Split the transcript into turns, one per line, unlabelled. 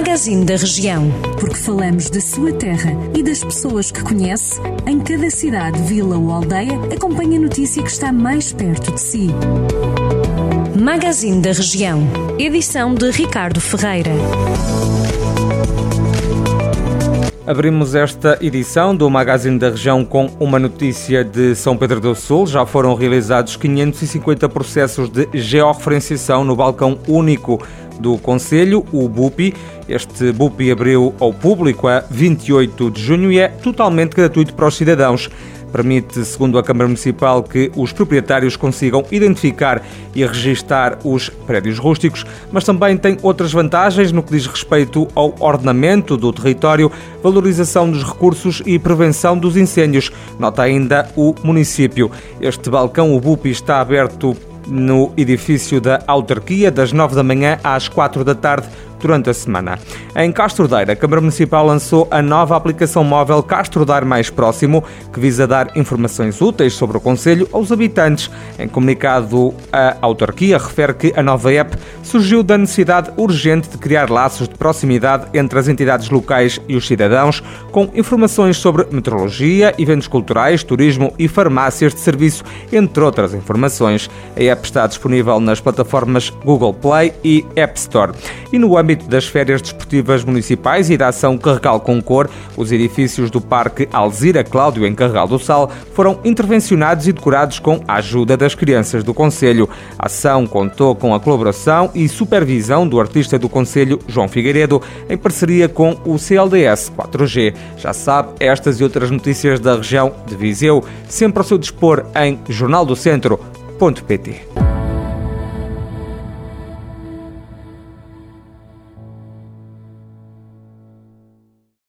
Magazine da Região.
Porque falamos da sua terra e das pessoas que conhece, em cada cidade, vila ou aldeia, acompanhe a notícia que está mais perto de si.
Magazine da Região. Edição de Ricardo Ferreira.
Abrimos esta edição do Magazine da Região com uma notícia de São Pedro do Sul. Já foram realizados 550 processos de georreferenciação no balcão único do Conselho, o BUPI. Este BUPI abriu ao público a 28 de junho e é totalmente gratuito para os cidadãos. Permite, segundo a Câmara Municipal, que os proprietários consigam identificar e registar os prédios rústicos, mas também tem outras vantagens no que diz respeito ao ordenamento do território, valorização dos recursos e prevenção dos incêndios. Nota ainda o município. Este balcão, o BUPI, está aberto no edifício da autarquia, das 9 da manhã às 4 da tarde, durante a semana. Em Castro Daire, a Câmara Municipal lançou a nova aplicação móvel Castro Mais Próximo, que visa dar informações úteis sobre o Conselho aos habitantes. Em comunicado, a autarquia refere que a nova app surgiu da necessidade urgente de criar laços de proximidade entre as entidades locais e os cidadãos, com informações sobre meteorologia, eventos culturais, turismo e farmácias de serviço, entre outras informações. A app está disponível nas plataformas Google Play e App Store. E no âmbito âmbito das férias desportivas municipais e da ação Carregal com Cor, os edifícios do Parque Alzira Cláudio, em Carregal do Sal, foram intervencionados e decorados com a ajuda das crianças do Conselho. A ação contou com a colaboração e supervisão do artista do Conselho, João Figueiredo, em parceria com o CLDS 4G. Já sabe, estas e outras notícias da região de Viseu, sempre ao seu dispor em jornaldocentro.pt.